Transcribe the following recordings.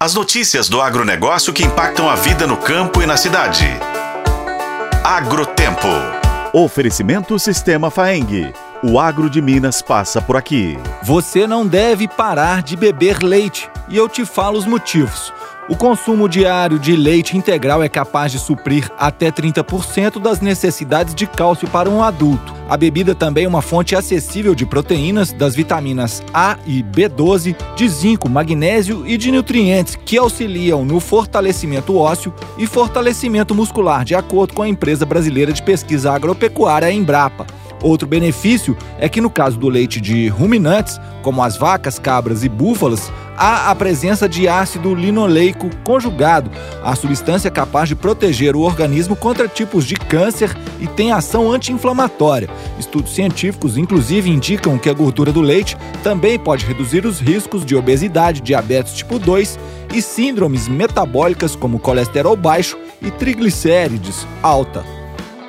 As notícias do agronegócio que impactam a vida no campo e na cidade. Agrotempo. Oferecimento Sistema Faeng. O agro de Minas passa por aqui. Você não deve parar de beber leite. E eu te falo os motivos. O consumo diário de leite integral é capaz de suprir até 30% das necessidades de cálcio para um adulto. A bebida também é uma fonte acessível de proteínas, das vitaminas A e B12, de zinco, magnésio e de nutrientes que auxiliam no fortalecimento ósseo e fortalecimento muscular, de acordo com a empresa brasileira de pesquisa agropecuária Embrapa. Outro benefício é que, no caso do leite de ruminantes, como as vacas, cabras e búfalas, há a presença de ácido linoleico conjugado, a substância capaz de proteger o organismo contra tipos de câncer e tem ação anti-inflamatória. Estudos científicos, inclusive, indicam que a gordura do leite também pode reduzir os riscos de obesidade, diabetes tipo 2 e síndromes metabólicas como colesterol baixo e triglicérides alta.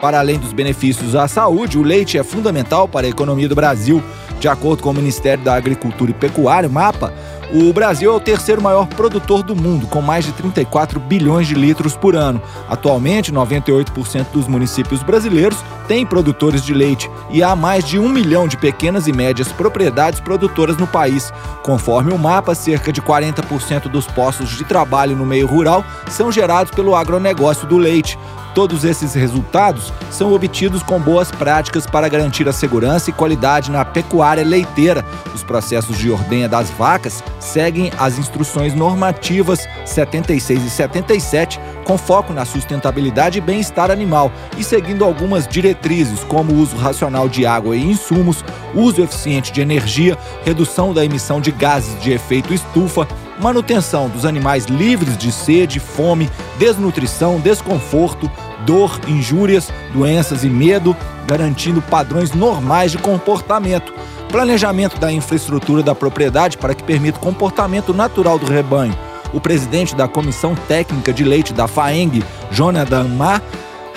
Para além dos benefícios à saúde, o leite é fundamental para a economia do Brasil. De acordo com o Ministério da Agricultura e Pecuária, MAPA, o Brasil é o terceiro maior produtor do mundo, com mais de 34 bilhões de litros por ano. Atualmente, 98% dos municípios brasileiros têm produtores de leite e há mais de um milhão de pequenas e médias propriedades produtoras no país. Conforme o mapa, cerca de 40% dos postos de trabalho no meio rural são gerados pelo agronegócio do leite. Todos esses resultados são obtidos com boas práticas para garantir a segurança e qualidade na pecuária leiteira. Os processos de ordenha das vacas seguem as instruções normativas 76 e 77, com foco na sustentabilidade e bem-estar animal, e seguindo algumas diretrizes, como o uso racional de água e insumos, uso eficiente de energia, redução da emissão de gases de efeito estufa, manutenção dos animais livres de sede, fome, desnutrição, desconforto, dor, injúrias, doenças e medo, garantindo padrões normais de comportamento. Planejamento da infraestrutura da propriedade para que permita o comportamento natural do rebanho. O presidente da Comissão Técnica de Leite da FAENG, Jonathan Mar,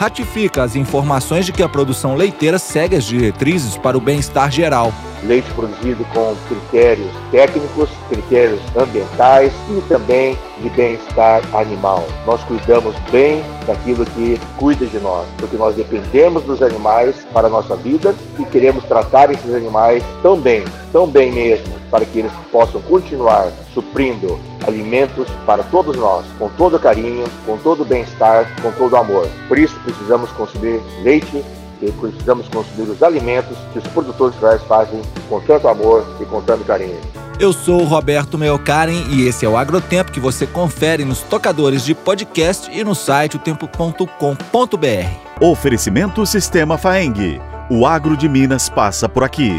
ratifica as informações de que a produção leiteira segue as diretrizes para o bem-estar geral. Leite produzido com critérios técnicos, critérios ambientais e também de bem-estar animal. Nós cuidamos bem daquilo que cuida de nós, porque nós dependemos dos animais para a nossa vida e queremos tratar esses animais tão bem, tão bem mesmo, para que eles possam continuar suprindo alimentos para todos nós, com todo carinho, com todo bem-estar, com todo amor. Por isso precisamos consumir leite e precisamos consumir os alimentos que os produtores rurais fazem com tanto amor e com tanto carinho. Eu sou o Roberto Meocaren e esse é o Agrotempo que você confere nos tocadores de podcast e no site otempo.com.br. Oferecimento Sistema Faeng. O agro de Minas passa por aqui.